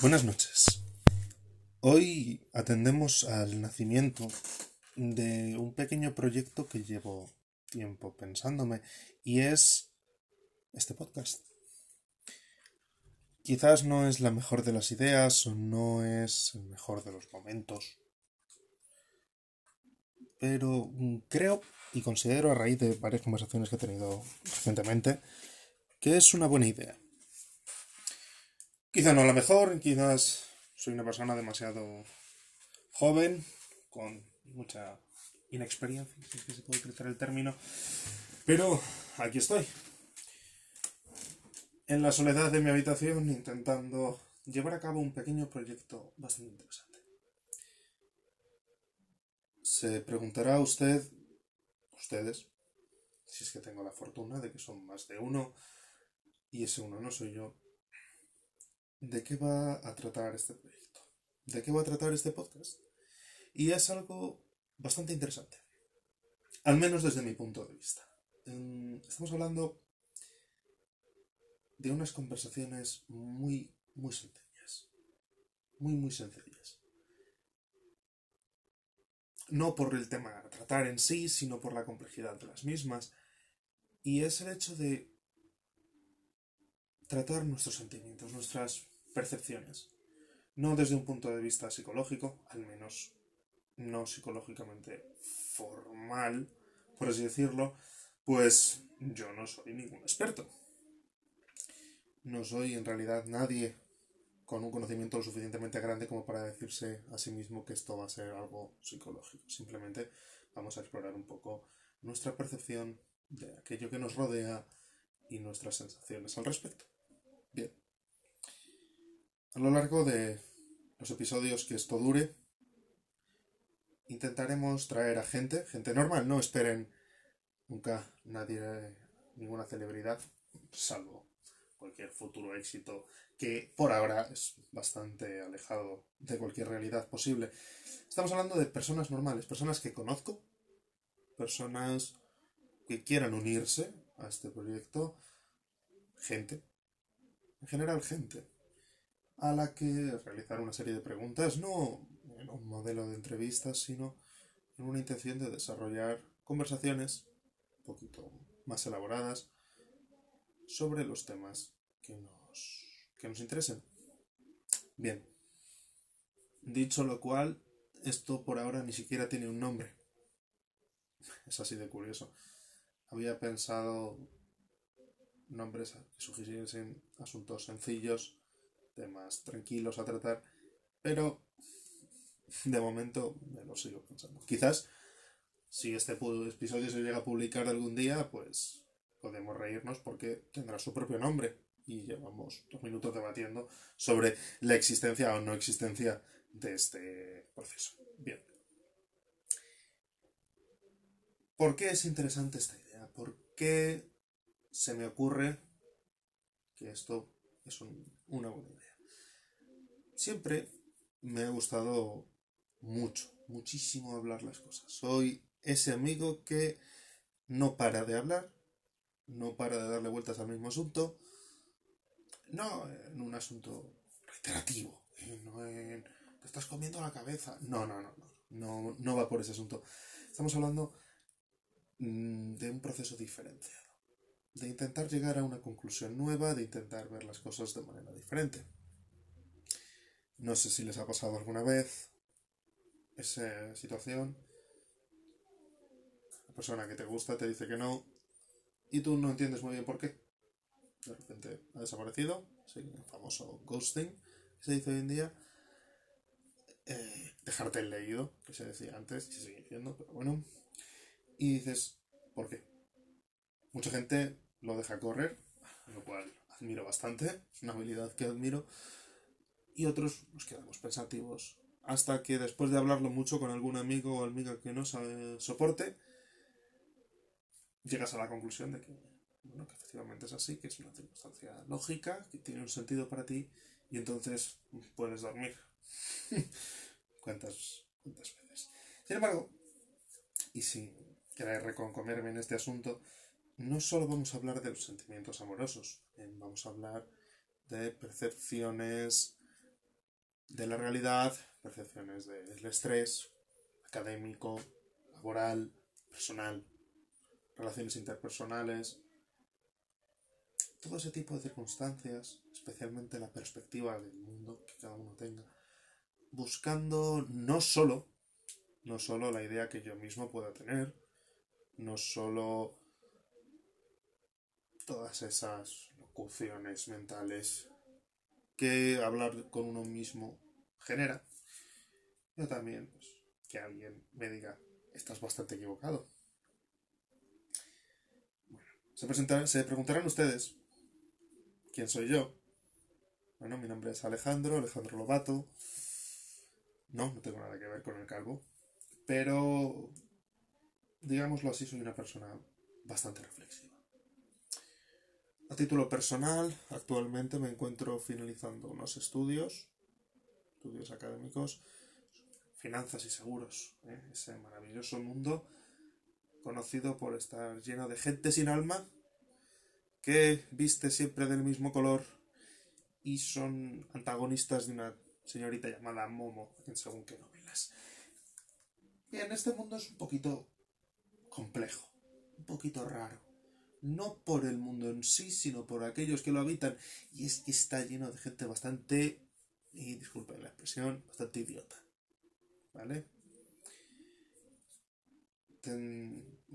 Buenas noches. Hoy atendemos al nacimiento de un pequeño proyecto que llevo tiempo pensándome y es este podcast. Quizás no es la mejor de las ideas o no es el mejor de los momentos, pero creo y considero a raíz de varias conversaciones que he tenido recientemente que es una buena idea. Quizá no la mejor, quizás soy una persona demasiado joven, con mucha inexperiencia, si es que se puede utilizar el término, pero aquí estoy, en la soledad de mi habitación, intentando llevar a cabo un pequeño proyecto bastante interesante. Se preguntará usted, ustedes, si es que tengo la fortuna de que son más de uno, y ese uno no soy yo, ¿de qué va a tratar este proyecto? ¿De qué va a tratar este podcast? Y es algo bastante interesante, al menos desde mi punto de vista. Estamos hablando de unas conversaciones muy, muy sencillas. Muy, muy sencillas. No por el tema a tratar en sí, sino por la complejidad de las mismas. Y es el hecho de tratar nuestros sentimientos, nuestras percepciones. No desde un punto de vista psicológico, al menos no psicológicamente formal, por así decirlo, pues yo no soy ningún experto. No soy en realidad nadie con un conocimiento lo suficientemente grande como para decirse a sí mismo que esto va a ser algo psicológico. Simplemente vamos a explorar un poco nuestra percepción de aquello que nos rodea y nuestras sensaciones al respecto. A lo largo de los episodios que esto dure, intentaremos traer a gente, gente normal, no esperen nunca nadie, ninguna celebridad, salvo cualquier futuro éxito que por ahora es bastante alejado de cualquier realidad posible. Estamos hablando de personas normales, personas que conozco, personas que quieran unirse a este proyecto, gente, en general gente, a la que realizar una serie de preguntas, no en un modelo de entrevistas, sino en una intención de desarrollar conversaciones un poquito más elaboradas sobre los temas que nos, que nos interesen. Bien, dicho lo cual, esto por ahora ni siquiera tiene un nombre. Es así de curioso. Había pensado nombres que sugiriesen asuntos sencillos, temas tranquilos a tratar, pero de momento me lo sigo pensando. Quizás si este episodio se llega a publicar algún día, pues podemos reírnos porque tendrá su propio nombre y llevamos dos minutos debatiendo sobre la existencia o no existencia de este proceso. Bien. ¿Por qué es interesante esta idea? ¿Por qué se me ocurre que esto es una buena idea? Siempre me ha gustado mucho, muchísimo hablar las cosas. Soy ese amigo que no para de hablar, no para de darle vueltas al mismo asunto, no en un asunto reiterativo, no en te estás comiendo la cabeza. No, no, no, no, no, no va por ese asunto. Estamos hablando mm, de un proceso diferenciado, de intentar llegar a una conclusión nueva, de intentar ver las cosas de manera diferente. No sé si les ha pasado alguna vez esa situación. La persona que te gusta te dice que no y tú no entiendes muy bien por qué. De repente ha desaparecido, el famoso ghosting que se dice hoy en día. Eh, dejarte el leído, que se decía antes y se sigue diciendo, pero bueno. Y dices, ¿por qué? Mucha gente lo deja correr, lo cual admiro bastante, es una habilidad que admiro, y otros nos quedamos pensativos hasta que después de hablarlo mucho con algún amigo o amiga que no soporte, llegas a la conclusión de que, bueno, que efectivamente es así, que es una circunstancia lógica, que tiene un sentido para ti, y entonces puedes dormir. ¿Cuántas, ¿Cuántas veces? Sin embargo, y sin querer reconcomerme en este asunto, no solo vamos a hablar de los sentimientos amorosos, vamos a hablar de percepciones de la realidad, percepciones del estrés académico, laboral, personal, relaciones interpersonales, todo ese tipo de circunstancias, especialmente la perspectiva del mundo que cada uno tenga, buscando no solo, no solo la idea que yo mismo pueda tener, no solo todas esas locuciones mentales que hablar con uno mismo genera, pero también pues, que alguien me diga, estás bastante equivocado. Bueno, se, se preguntarán ustedes, ¿quién soy yo? Bueno, mi nombre es Alejandro, Alejandro Lobato. No, no tengo nada que ver con el calvo. Pero, digámoslo así, soy una persona bastante reflexiva. A título personal, actualmente me encuentro finalizando unos estudios, estudios académicos, finanzas y seguros, ¿eh? ese maravilloso mundo conocido por estar lleno de gente sin alma que viste siempre del mismo color y son antagonistas de una señorita llamada Momo en según qué novelas. Bien, este mundo es un poquito complejo, un poquito raro. No por el mundo en sí, sino por aquellos que lo habitan. Y es que está lleno de gente bastante, y disculpen la expresión, bastante idiota. ¿Vale?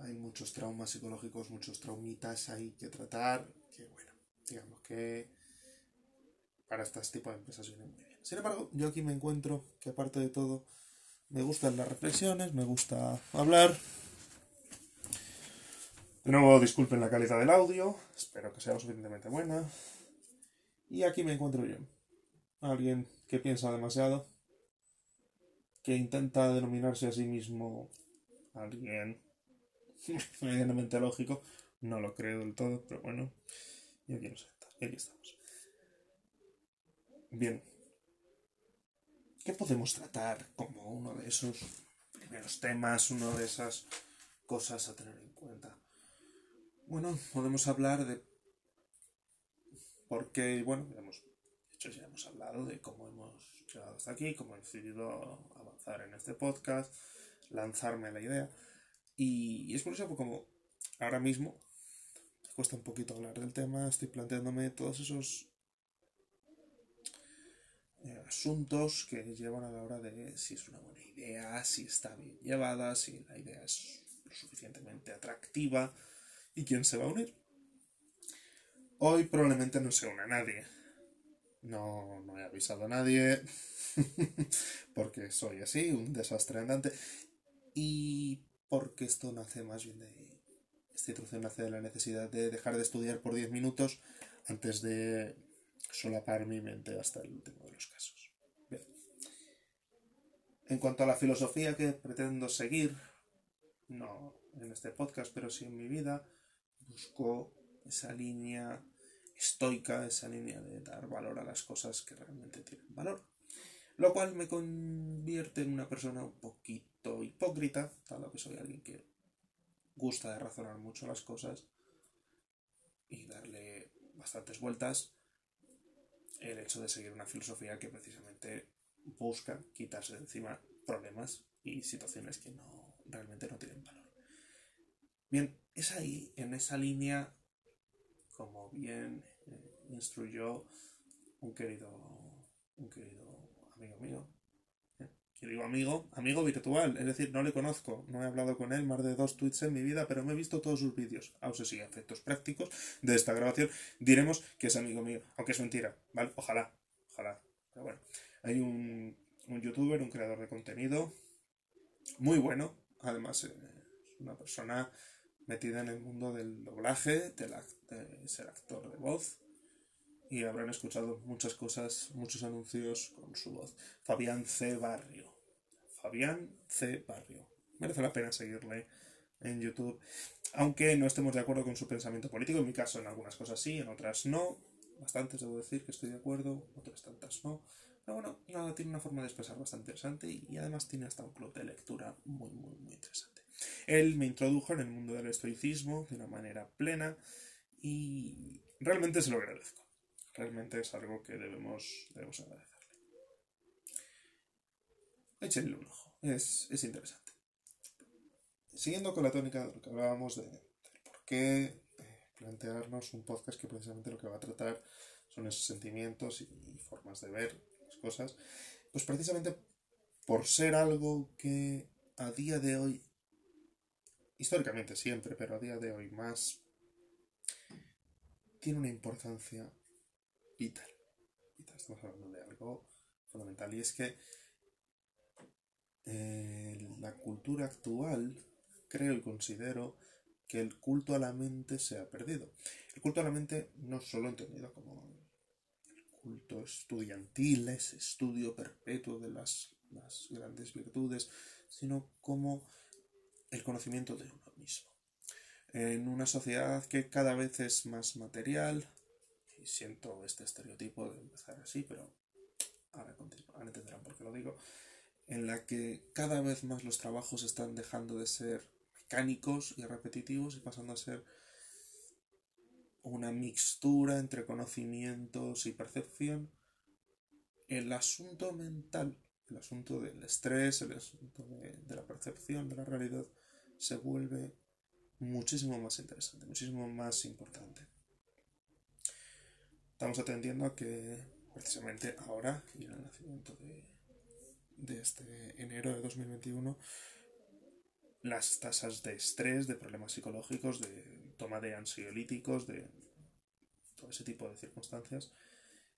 hay muchos traumas psicológicos, muchos traumitas ahí que tratar, que bueno, digamos que para este tipo de empresas viene muy bien. Sin embargo, yo aquí me encuentro que aparte de todo, me gustan las reflexiones, me gusta hablar. De nuevo, disculpen la calidad del audio, espero que sea suficientemente buena. Y aquí me encuentro yo, alguien que piensa demasiado, que intenta denominarse a sí mismo alguien. Medianamente lógico, no lo creo del todo, pero bueno, y aquí, y aquí estamos. Bien, ¿qué podemos tratar como uno de esos primeros temas, una de esas cosas a tener en cuenta? Bueno, podemos hablar de por qué, bueno, hemos, de hecho ya hemos hablado de cómo hemos llegado hasta aquí, cómo he decidido avanzar en este podcast, lanzarme la idea. Y, es por eso que como ahora mismo me cuesta un poquito hablar del tema, estoy planteándome todos esos eh, asuntos que llevan a la hora de si es una buena idea, si está bien llevada, si la idea es lo suficientemente atractiva y quién se va a unir. Hoy probablemente no se une a nadie. No, no he avisado a nadie porque soy así, un desastre andante. Y porque esto nace más bien de... Esta introducción nace de la necesidad de dejar de estudiar por 10 minutos antes de solapar mi mente hasta el último de los casos. Bien. En cuanto a la filosofía que pretendo seguir, no en este podcast, pero sí en mi vida, busco esa línea estoica, esa línea de dar valor a las cosas que realmente tienen valor. Lo cual me convierte en una persona un poquito hipócrita, dado que soy alguien que gusta de razonar mucho las cosas y darle bastantes vueltas. El hecho de seguir una filosofía que precisamente busca quitarse de encima problemas y situaciones que no realmente no tienen valor. Bien, es ahí, en esa línea, como bien eh, instruyó un querido, un querido amigo mío. ¿eh? Que digo amigo, amigo virtual, es decir, no le conozco, no he hablado con él más de dos tweets en mi vida, pero me he visto todos sus vídeos. Aún se sigue efectos prácticos de esta grabación. Diremos que es amigo mío, aunque es mentira, ¿vale? Ojalá, ojalá. Pero bueno, hay un, un youtuber, un creador de contenido muy bueno, además eh, es una persona metida en el mundo del doblaje, de, de ser actor de voz, y habrán escuchado muchas cosas, muchos anuncios con su voz. Fabián C. Barrio. Fabián C. Barrio. Merece la pena seguirle en YouTube. Aunque no estemos de acuerdo con su pensamiento político, en mi caso en algunas cosas sí, en otras no. Bastantes debo decir que estoy de acuerdo, otras tantas no. Pero bueno, nada, tiene una forma de expresar bastante interesante y además tiene hasta un club de lectura muy, muy, muy interesante. Él me introdujo en el mundo del estoicismo de una manera plena y realmente se lo agradezco realmente es algo que debemos, debemos agradecerle. échenle un ojo, es, es interesante. Siguiendo con la tónica de lo que hablábamos de, por qué eh, plantearnos un podcast que precisamente lo que va a tratar son esos sentimientos y, y formas de ver las cosas, pues precisamente por ser algo que a día de hoy, históricamente siempre, pero a día de hoy más, tiene una importancia vital. Estamos hablando de algo fundamental y es que eh, la cultura actual creo y considero que el culto a la mente se ha perdido. El culto a la mente no solo entendido como el culto estudiantil, ese estudio perpetuo de las, las grandes virtudes, sino como el conocimiento de uno mismo. En una sociedad que cada vez es más material, y siento este estereotipo de empezar así, pero ahora, entenderán por qué lo digo, en la que cada vez más los trabajos están dejando de ser mecánicos y repetitivos y pasando a ser una mixtura entre conocimientos y percepción, el asunto mental el asunto del estrés, el asunto de, la percepción de la realidad se vuelve muchísimo más interesante, muchísimo más importante. Estamos atendiendo a que precisamente ahora, y en el nacimiento de, de este enero de 2021, las tasas de estrés, de problemas psicológicos, de toma de ansiolíticos, de todo ese tipo de circunstancias,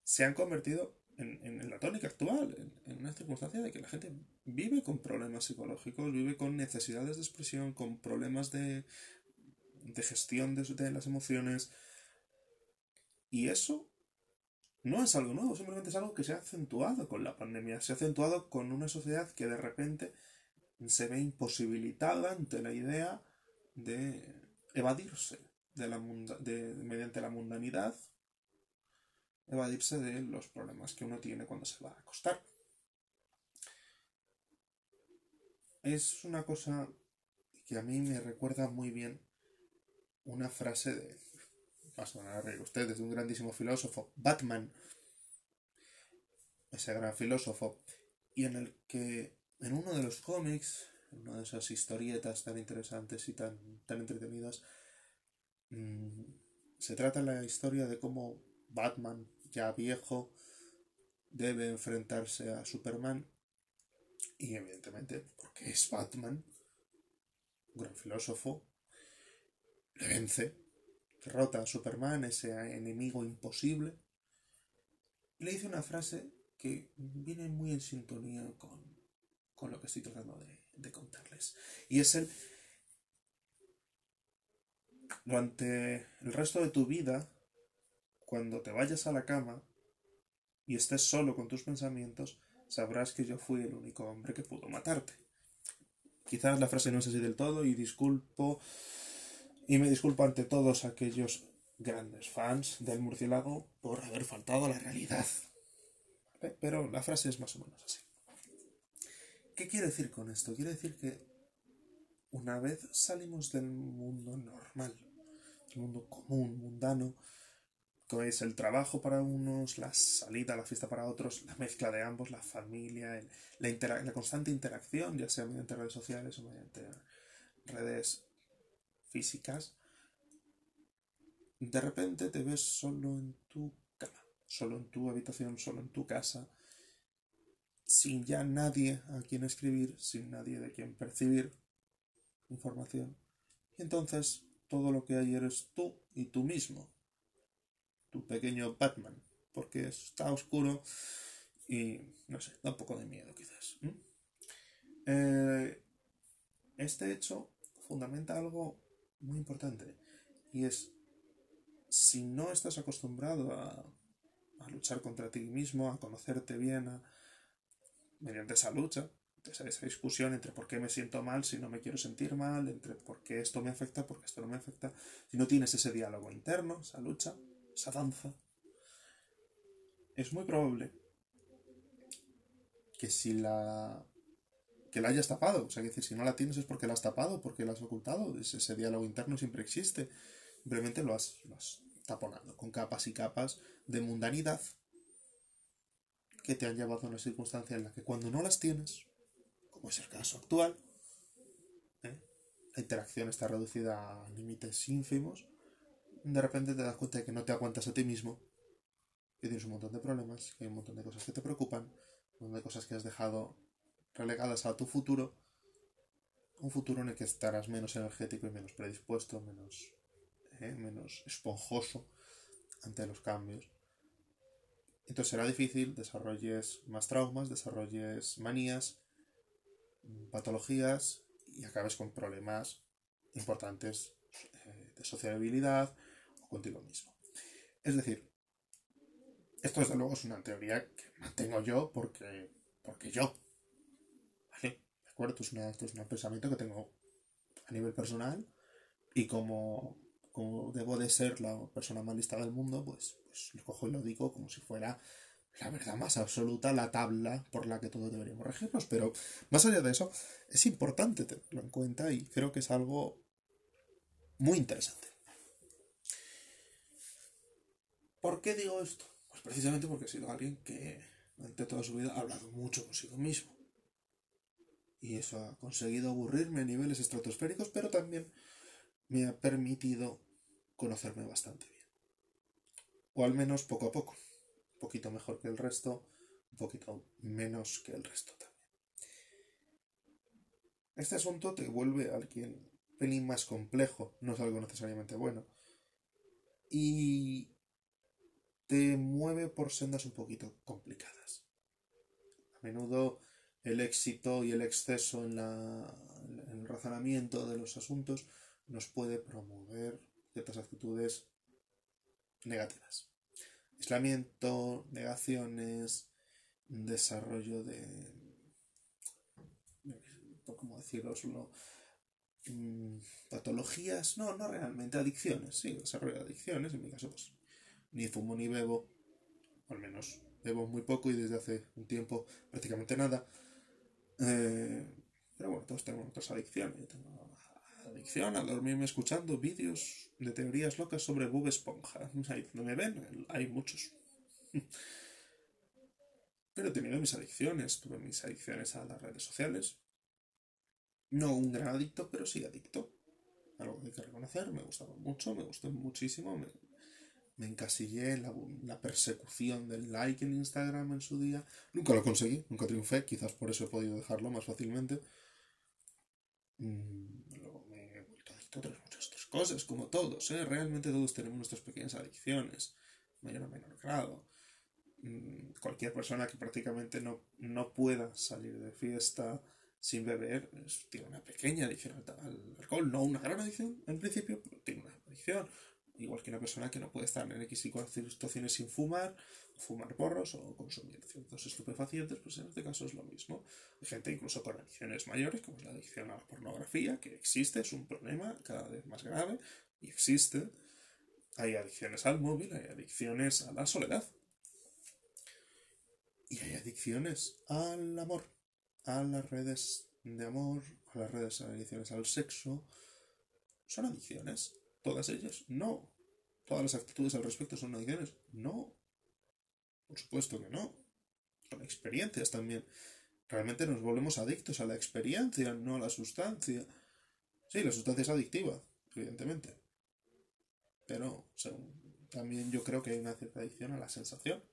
se han convertido en, la tónica actual, en, una circunstancia de que la gente vive con problemas psicológicos, vive con necesidades de expresión, con problemas de, de gestión de, de las emociones. Y eso no es algo nuevo, simplemente es algo que se ha acentuado con la pandemia, se ha acentuado con una sociedad que de repente se ve imposibilitada ante la idea de evadirse de la de, mediante la mundanidad evadirse de los problemas que uno tiene cuando se va a acostar. Es una cosa que a mí me recuerda muy bien una frase de, van a reír ustedes, de un grandísimo filósofo, Batman, ese gran filósofo, y en el que en uno de los cómics, en una de esas historietas tan interesantes y tan, tan entretenidas, mm, se trata la historia de cómo Batman ya viejo, debe enfrentarse a Superman y evidentemente, porque es Batman, un gran filósofo, le vence, derrota a Superman, ese enemigo imposible, le dice una frase que viene muy en sintonía con, con lo que estoy tratando de, de contarles. Y es el, durante el resto de tu vida, cuando te vayas a la cama y estés solo con tus pensamientos, sabrás que yo fui el único hombre que pudo matarte. Quizás la frase no es así del todo y disculpo y me disculpo ante todos aquellos grandes fans del murciélago por haber faltado a la realidad. Pero la frase es más o menos así. ¿Qué quiere decir con esto? Quiere decir que una vez salimos del mundo normal, del mundo común, mundano, es el trabajo para unos, la salida, la fiesta para otros, la mezcla de ambos, la familia, la, la constante interacción, ya sea mediante redes sociales o mediante redes físicas, de repente te ves solo en tu cama, solo en tu habitación, solo en tu casa, sin ya nadie a quien escribir, sin nadie de quien percibir información. Y entonces todo lo que hay eres tú y tú mismo tu pequeño Batman, porque está oscuro y no sé, da un poco de miedo quizás. Eh, este hecho fundamenta algo muy importante y es si no estás acostumbrado a, luchar contra ti mismo, a conocerte bien, mediante esa lucha, esa discusión entre por qué me siento mal si no me quiero sentir mal, entre por qué esto me afecta, por qué esto no me afecta, si no tienes ese diálogo interno, esa lucha, esa danza, es muy probable que si la que la hayas tapado, o sea, que decir, si no la tienes es porque la has tapado, porque la has ocultado, ese, diálogo interno siempre existe, simplemente lo has, lo taponado con capas y capas de mundanidad que te han llevado a una circunstancia en la que cuando no las tienes, como es el caso actual, ¿eh? la interacción está reducida a límites ínfimos, de repente te das cuenta de que no te aguantas a ti mismo, que tienes un montón de problemas, hay un montón de cosas que te preocupan, un montón de cosas que has dejado relegadas a tu futuro, un futuro en el que estarás menos energético y menos predispuesto, menos, ¿eh? menos esponjoso ante los cambios. Entonces será difícil, desarrolles más traumas, desarrolles manías, patologías y acabes con problemas importantes eh, de sociabilidad contigo mismo. Es decir, esto desde luego es una teoría que mantengo yo porque, porque yo. ¿Vale? ¿De acuerdo? Es, es un pensamiento que tengo a nivel personal y como, como debo de ser la persona más lista del mundo, pues, pues lo cojo y lo digo como si fuera la verdad más absoluta, la tabla por la que todos deberíamos regirnos. Pero más allá de eso, es importante tenerlo en cuenta y creo que es algo muy interesante. ¿Por qué digo esto? Pues precisamente porque he sido alguien que durante toda su vida ha hablado mucho consigo mismo. Y eso ha conseguido aburrirme a niveles estratosféricos, pero también me ha permitido conocerme bastante bien. O al menos poco a poco un poquito mejor que el resto, un poquito menos que el resto también. Este asunto te vuelve a alguien pelín más complejo, no es algo necesariamente bueno, y te mueve por sendas un poquito complicadas. A menudo el éxito y el exceso en, en el razonamiento de los asuntos nos puede promover ciertas actitudes negativas aislamiento, negaciones, desarrollo de... ¿Cómo decirlo? Mm, patologías, no, no realmente, adicciones, sí, desarrollo de adicciones, en mi caso pues ni fumo ni bebo, al menos bebo muy poco y desde hace un tiempo prácticamente nada. Eh, pero bueno, todos tenemos otras adicciones. Yo tengo adicción a dormirme escuchando vídeos de teorías locas sobre Bob Esponja. Ahí donde me ven, hay muchos. Pero he tenido mis adicciones, tuve mis adicciones a las redes sociales. No un gran adicto, pero sí adicto. Algo que hay que reconocer, me gustaba mucho, me gustó muchísimo. Encasillé en la, persecución del like en Instagram en su día. Nunca lo conseguí, nunca triunfé, quizás por eso he podido dejarlo más fácilmente. Mm, otras muchas otras cosas, como todos, ¿eh? Realmente todos tenemos nuestras pequeñas adicciones, mayor o menor grado. Mm, cualquier persona que prácticamente no, no pueda salir de fiesta sin beber tiene una pequeña adicción al, alcohol, no una gran adicción en principio, pero tiene una adicción. Igual que una persona que no puede estar en X situaciones sin fumar, fumar porros o consumir ciertos estupefacientes, pues en este caso es lo mismo. Hay gente incluso con adicciones mayores, como es la adicción a la pornografía, que existe, es un problema cada vez más grave y existe. Hay adicciones al móvil, hay adicciones a la soledad. Y hay adicciones al amor, a las redes de amor, a las redes, adicciones al sexo. ¿Son adicciones? ¿Todas ellas? No. ¿Todas las actitudes al respecto son adicciones? No. Por supuesto que no. Son experiencias también. Realmente nos volvemos adictos a la experiencia, no a la sustancia. Sí, la sustancia es adictiva, evidentemente. Pero también yo creo que hay una cierta adicción a la sensación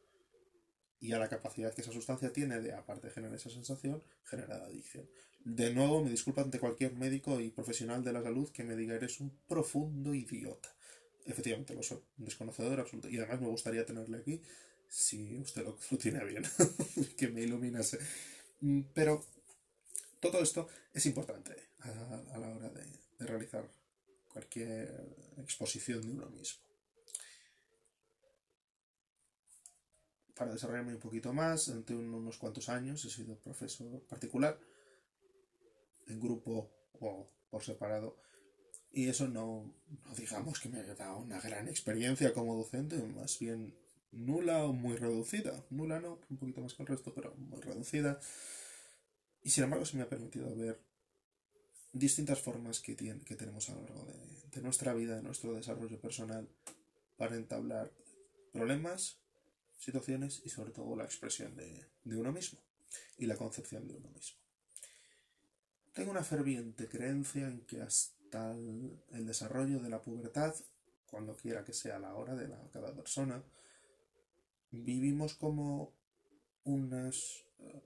y a la capacidad que esa sustancia tiene de, aparte de generar esa sensación, generar adicción. De nuevo, me disculpo ante cualquier médico y profesional de la salud que me diga eres un profundo idiota. Efectivamente lo soy, un desconocedor absoluto. Y además me gustaría tenerle aquí si usted lo, tiene bien, que me iluminase. Mm, pero todo esto es importante a, la hora de, realizar cualquier exposición de uno mismo. Para desarrollarme un poquito más, durante unos cuantos años he sido profesor particular, en grupo o por separado, y eso no, no digamos que me ha dado una gran experiencia como docente, más bien nula o muy reducida. Nula no, un poquito más que el resto, pero muy reducida. Y sin embargo se me ha permitido ver distintas formas que, tiene, que tenemos a lo largo de, nuestra vida, de nuestro desarrollo personal, para entablar problemas, situaciones y sobre todo la expresión de, de uno mismo y la concepción de uno mismo. tengo una ferviente creencia en que hasta el, desarrollo de la pubertad, cuando quiera que sea la hora de cada persona, vivimos como unas eh,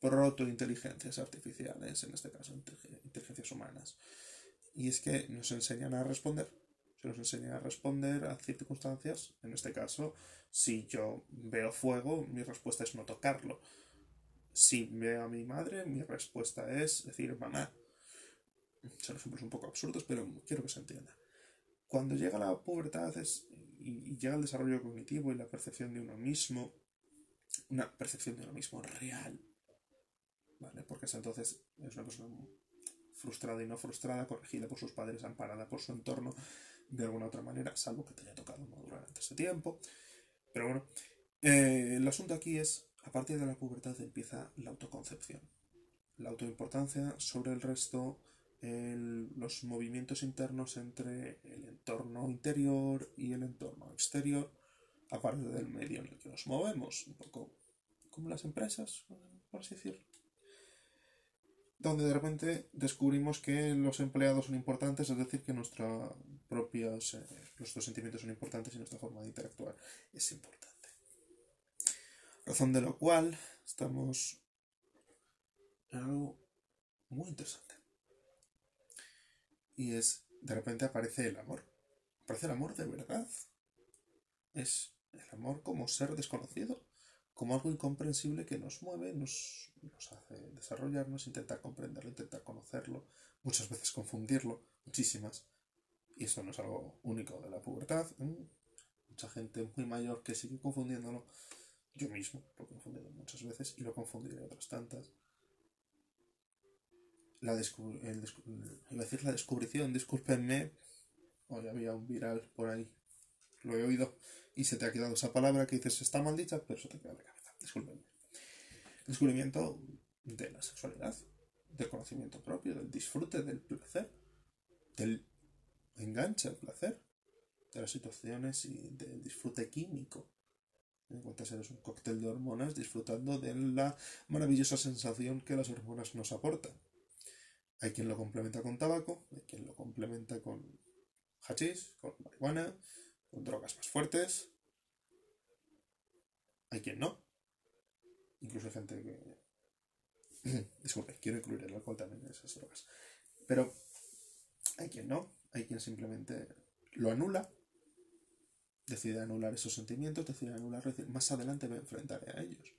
proto-inteligencias artificiales, en este caso inteligencias humanas. Y es que nos enseñan a responder, se nos enseña a responder a circunstancias, en este caso, si yo veo fuego, mi respuesta es no tocarlo. Si veo a mi madre, mi respuesta es decir mamá. Son ejemplos un poco absurdos, pero quiero que se entienda. Cuando llega la pubertad y, llega el desarrollo cognitivo y la percepción de uno mismo, una percepción de uno mismo real, ¿vale? Porque entonces es una persona frustrada y no frustrada, corregida por sus padres, amparada por su entorno de alguna otra manera, salvo que te haya tocado madurar antes de tiempo. Pero bueno, eh, el asunto aquí es a partir de la pubertad empieza la autoconcepción, la autoimportancia sobre el resto, los movimientos internos entre el entorno interior y el entorno exterior, aparte del medio en el que nos movemos, un poco como las empresas, por así decirlo. Donde de repente descubrimos que los empleados son importantes, es decir, que nuestra propios, eh, nuestros sentimientos son importantes y nuestra forma de interactuar es importante. Razón de lo cual estamos en algo muy interesante. Y es, de repente aparece el amor. Aparece el amor de verdad. Es el amor como ser desconocido, como algo incomprensible que nos mueve, nos, nos hace desarrollarnos, intentar comprenderlo, intentar conocerlo, muchas veces confundirlo, muchísimas. Y eso no es algo único de la pubertad. Mucha gente muy mayor que sigue confundiéndolo yo mismo lo he confundido muchas veces y lo confundiré otras tantas. La el iba a decir la descubrición, discúlpenme. Hoy había un viral por ahí. Lo he oído y se te ha quedado esa palabra que dices está maldita, pero se te queda en la cabeza. Discúlpenme. El descubrimiento de la sexualidad, del conocimiento propio, del disfrute, del placer, del enganche al placer, de las situaciones y del disfrute químico en cuanto eres un cóctel de hormonas disfrutando de la maravillosa sensación que las hormonas nos aportan. Hay quien lo complementa con tabaco, hay quien lo complementa con hachís, con marihuana, con drogas más fuertes. Hay quien no. Incluso hay gente que... Disculpe, quiero incluir el alcohol también en esas drogas. Pero hay quien no, hay quien simplemente lo anula decide anular esos sentimientos, decide anular, más adelante me enfrentaré a ellos,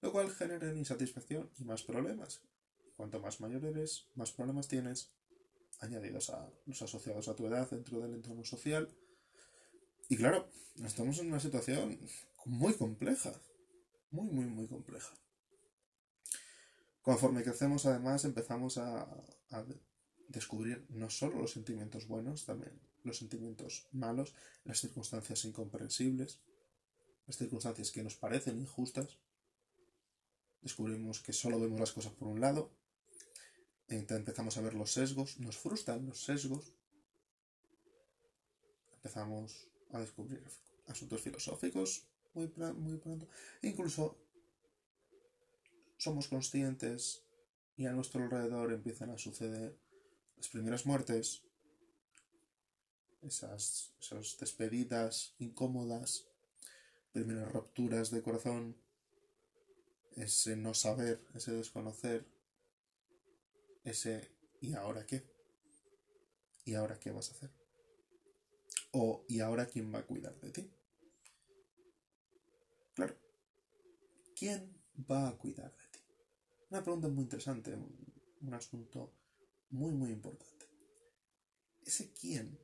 lo cual genera insatisfacción y más problemas. Cuanto más mayor eres, más problemas tienes, añadidos a los asociados a tu edad dentro del entorno social. Y claro, estamos en una situación muy compleja, muy, muy, muy compleja. Conforme crecemos, además, empezamos a, descubrir no solo los sentimientos buenos, también los sentimientos malos, las circunstancias incomprensibles, las circunstancias que nos parecen injustas. Descubrimos que solo vemos las cosas por un lado. Empezamos a ver los sesgos, nos frustran los sesgos. Empezamos a descubrir asuntos filosóficos muy, muy pronto. incluso somos conscientes y a nuestro alrededor empiezan a suceder las primeras muertes, esas, despedidas incómodas, primeras rupturas de corazón, ese no saber, ese desconocer, ese ¿y ahora qué? ¿Y ahora qué vas a hacer? O ¿y ahora quién va a cuidar de ti? Claro, ¿quién va a cuidar de ti? Una pregunta muy interesante, un asunto muy muy importante. Ese quién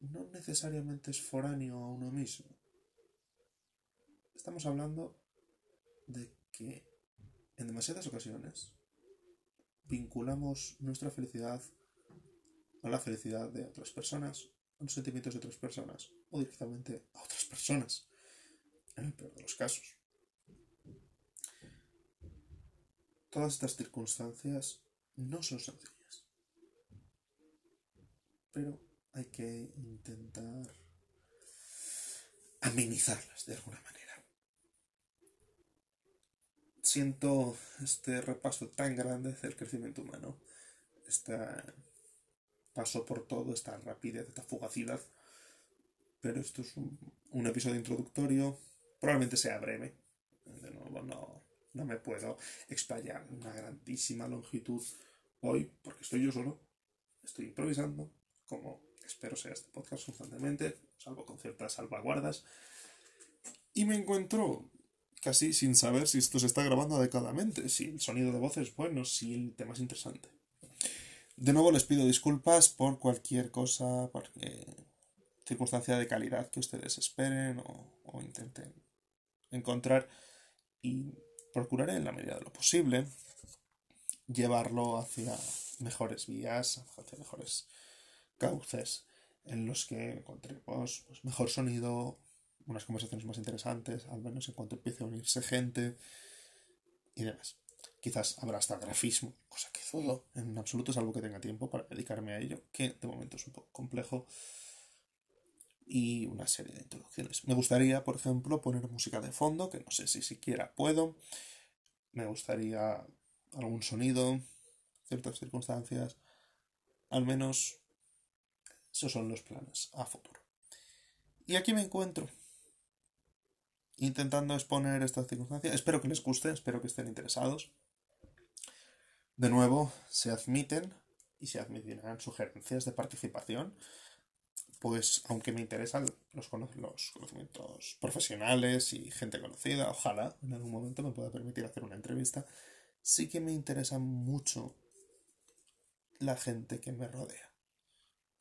no necesariamente es foráneo a uno mismo. Estamos hablando de que en demasiadas ocasiones vinculamos nuestra felicidad a la felicidad de otras personas, a los sentimientos de otras personas o directamente a otras personas, en el peor de los casos. Todas estas circunstancias no son sencillas, pero hay que intentar amenizarlas de alguna manera. siento este repaso tan grande del crecimiento humano, este paso por todo, esta rapidez, esta fugacidad. Pero esto es un, episodio introductorio, probablemente sea breve. De nuevo, no, no me puedo explayar una grandísima longitud hoy, porque estoy yo solo, estoy improvisando, como espero sea este podcast constantemente, salvo con ciertas salvaguardas. Y me encuentro casi sin saber si esto se está grabando adecuadamente, si el sonido de voz es bueno, si el tema es interesante. De nuevo les pido disculpas por cualquier cosa, por circunstancia de calidad que ustedes esperen o, o intenten encontrar y procuraré en la medida de lo posible llevarlo hacia mejores vías, hacia mejores cauces en los que encontremos pues, mejor sonido, unas conversaciones más interesantes, al menos en cuanto empiece a unirse gente y demás. Quizás habrá hasta grafismo, cosa que dudo en absoluto, salvo que tenga tiempo para dedicarme a ello, que de momento es un poco complejo. Y una serie de introducciones. Me gustaría, por ejemplo, poner música de fondo, que no sé si siquiera puedo. Me gustaría algún sonido, ciertas circunstancias. Al menos esos son los planes a futuro. Y aquí me encuentro. Intentando exponer estas circunstancias. Espero que les guste, espero que estén interesados. De nuevo, se admiten y se admitirán sugerencias de participación. Pues aunque me interesan los, los conocimientos profesionales y gente conocida, ojalá en algún momento me pueda permitir hacer una entrevista, sí que me interesa mucho la gente que me rodea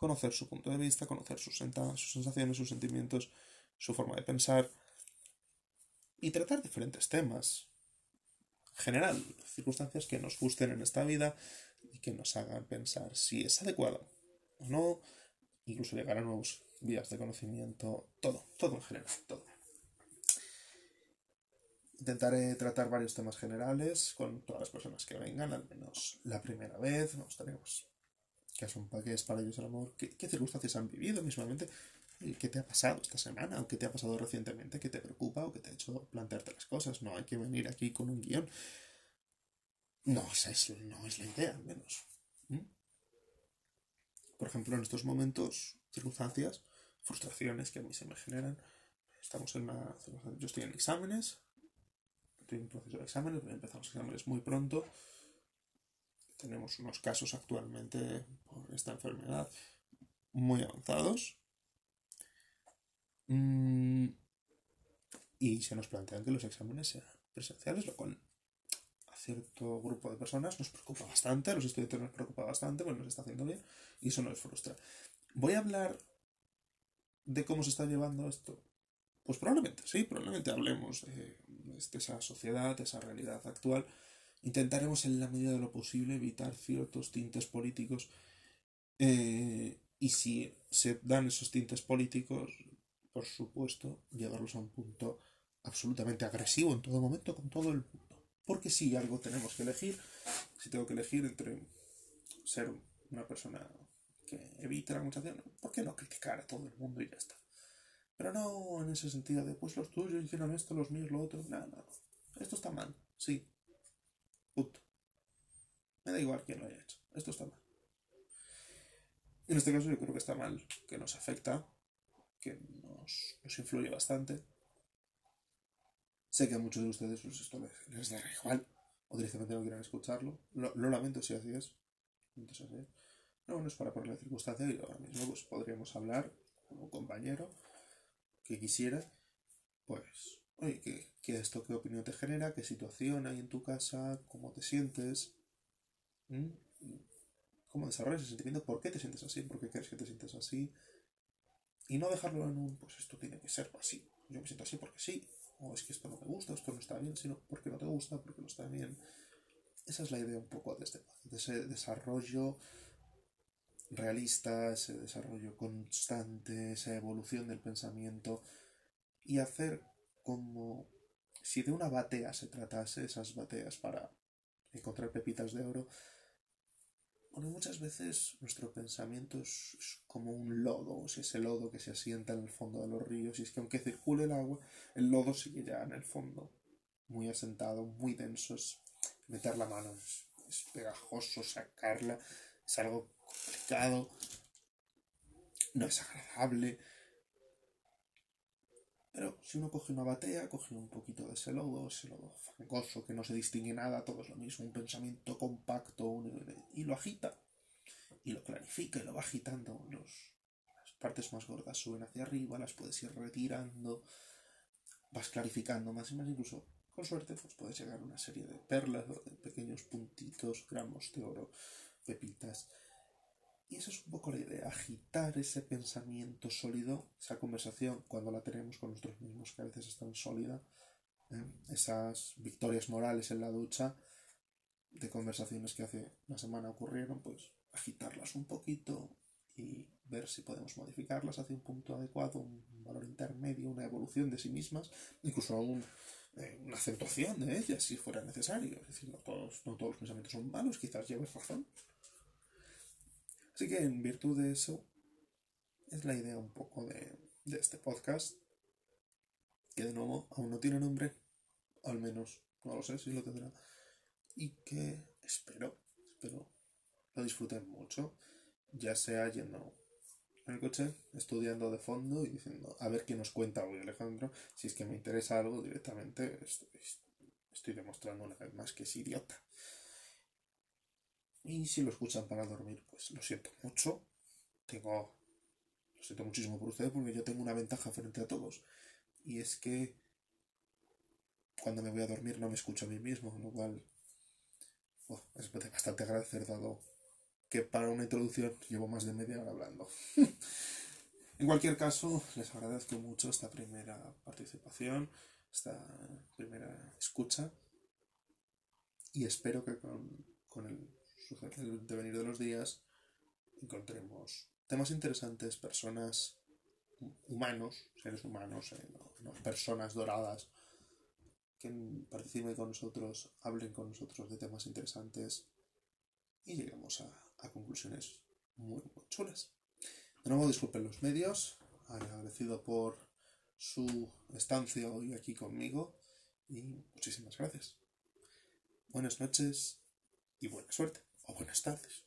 conocer su punto de vista, conocer sus, sus sensaciones, sus sentimientos, su forma de pensar y tratar diferentes temas. General, circunstancias que nos gusten en esta vida y que nos hagan pensar si es adecuado o no, incluso llegar a nuevos vías de conocimiento, todo, todo en general, todo. Intentaré tratar varios temas generales con todas las personas que vengan, al menos la primera vez. Nos que son que es para ellos el amor, ¿Qué, circunstancias han vivido mismamente, qué te ha pasado esta semana, o qué te ha pasado recientemente, qué te preocupa o qué te ha hecho plantearte las cosas. No hay que venir aquí con un guion. No, esa es, no es la idea, al menos. Por ejemplo, en estos momentos, circunstancias, frustraciones que a mí se me generan. Estamos en una. Yo estoy en exámenes, estoy en proceso de exámenes, empezamos exámenes muy pronto tenemos unos casos actualmente por esta enfermedad muy avanzados. Mm, y se nos plantean que los exámenes sean presenciales, lo cual a cierto grupo de personas nos preocupa bastante, a los estudiantes nos preocupa bastante, bueno, nos está haciendo bien y eso nos frustra. Voy a hablar de cómo se está llevando esto. Pues probablemente, sí, probablemente hablemos de, de esa sociedad, de esa realidad actual Intentaremos en la medida de lo posible evitar ciertos tintes políticos eh, y si se dan esos tintes políticos, por supuesto, llevarlos a un punto absolutamente agresivo en todo momento con todo el mundo. Porque si algo tenemos que elegir, si tengo que elegir entre ser una persona que evita la conversación, ¿por qué no criticar a todo el mundo y ya está? Pero no en ese sentido de, pues los tuyos hicieron esto, los míos lo otro. No, no, no. Esto está mal, sí, me da igual quién lo haya hecho. Esto está mal. En este caso yo creo que está mal, que nos afecta, que nos, influye bastante. Sé que a muchos de ustedes pues, esto les, da igual, o directamente no quieran escucharlo. Lo, lamento si así es. No, no es para ponerle circunstancia y ahora mismo pues, podríamos hablar un compañero que quisiera, pues, oye, ¿qué, ¿qué esto qué opinión te genera? ¿Qué situación hay en tu casa? ¿Cómo te sientes? ¿Mm? ¿Cómo desarrollas ese sentimiento? ¿Por qué te sientes así? ¿Por qué crees que te sientes así? Y no dejarlo en un, pues esto tiene que ser así. Yo me siento así porque sí. O es que esto no me gusta, esto no está bien, sino porque no te gusta, porque no está bien. Esa es la idea un poco de, este, de ese desarrollo realista, ese desarrollo constante, esa evolución del pensamiento y hacer como si de una batea se tratase, esas bateas para encontrar pepitas de oro, bueno, muchas veces nuestro pensamiento es, como un lodo, es ese lodo que se asienta en el fondo de los ríos, y es que aunque circule el agua, el lodo sigue ya en el fondo, muy asentado, muy denso, meter la mano, es, es pegajoso, sacarla, es algo complicado, no es agradable. Pero si uno coge una batea, coge un poquito de ese lodo, ese lodo fangoso que no se distingue nada, todo es lo mismo, un pensamiento compacto, y lo agita, y lo clarifica, y lo va agitando. Las partes más gordas suben hacia arriba, las puedes ir retirando, vas clarificando más y más, incluso con suerte pues puedes llegar a una serie de perlas, de pequeños puntitos, gramos de oro, pepitas. Y esa es un poco la idea, agitar ese pensamiento sólido, esa conversación cuando la tenemos con nosotros mismos, que a veces es tan sólida, ¿eh? esas victorias morales en la ducha de conversaciones que hace una semana ocurrieron, pues agitarlas un poquito y ver si podemos modificarlas hacia un punto adecuado, un valor intermedio, una evolución de sí mismas, incluso eh, una acentuación de ellas si fuera necesario. Es decir, no todos, no todos los pensamientos son malos, quizás lleves razón. Así que en virtud de eso, es la idea un poco de, este podcast, que de nuevo aún no tiene nombre, al menos no lo sé si lo tendrá, y que espero, espero lo disfruten mucho, ya sea yendo en el coche, estudiando de fondo y diciendo, a ver qué nos cuenta hoy Alejandro, si es que me interesa algo directamente, estoy demostrando una vez más que es idiota. Y si lo escuchan para dormir, pues lo siento mucho. Tengo. Lo siento muchísimo por ustedes porque yo tengo una ventaja frente a todos. Y es que cuando me voy a dormir no me escucho a mí mismo, lo cual es bastante agradecer dado que para una introducción llevo más de media hora hablando. en cualquier caso, les agradezco mucho esta primera participación, esta primera escucha y espero que con, con el el devenir de los días, encontremos temas interesantes, personas humanos, seres humanos, eh, no, personas doradas, que participen con nosotros, hablen con nosotros de temas interesantes y lleguemos a, conclusiones muy, muy chulas. De nuevo, disculpen los medios, agradecido por su estancia hoy aquí conmigo y muchísimas gracias. Buenas noches y buena suerte o buenas tardes.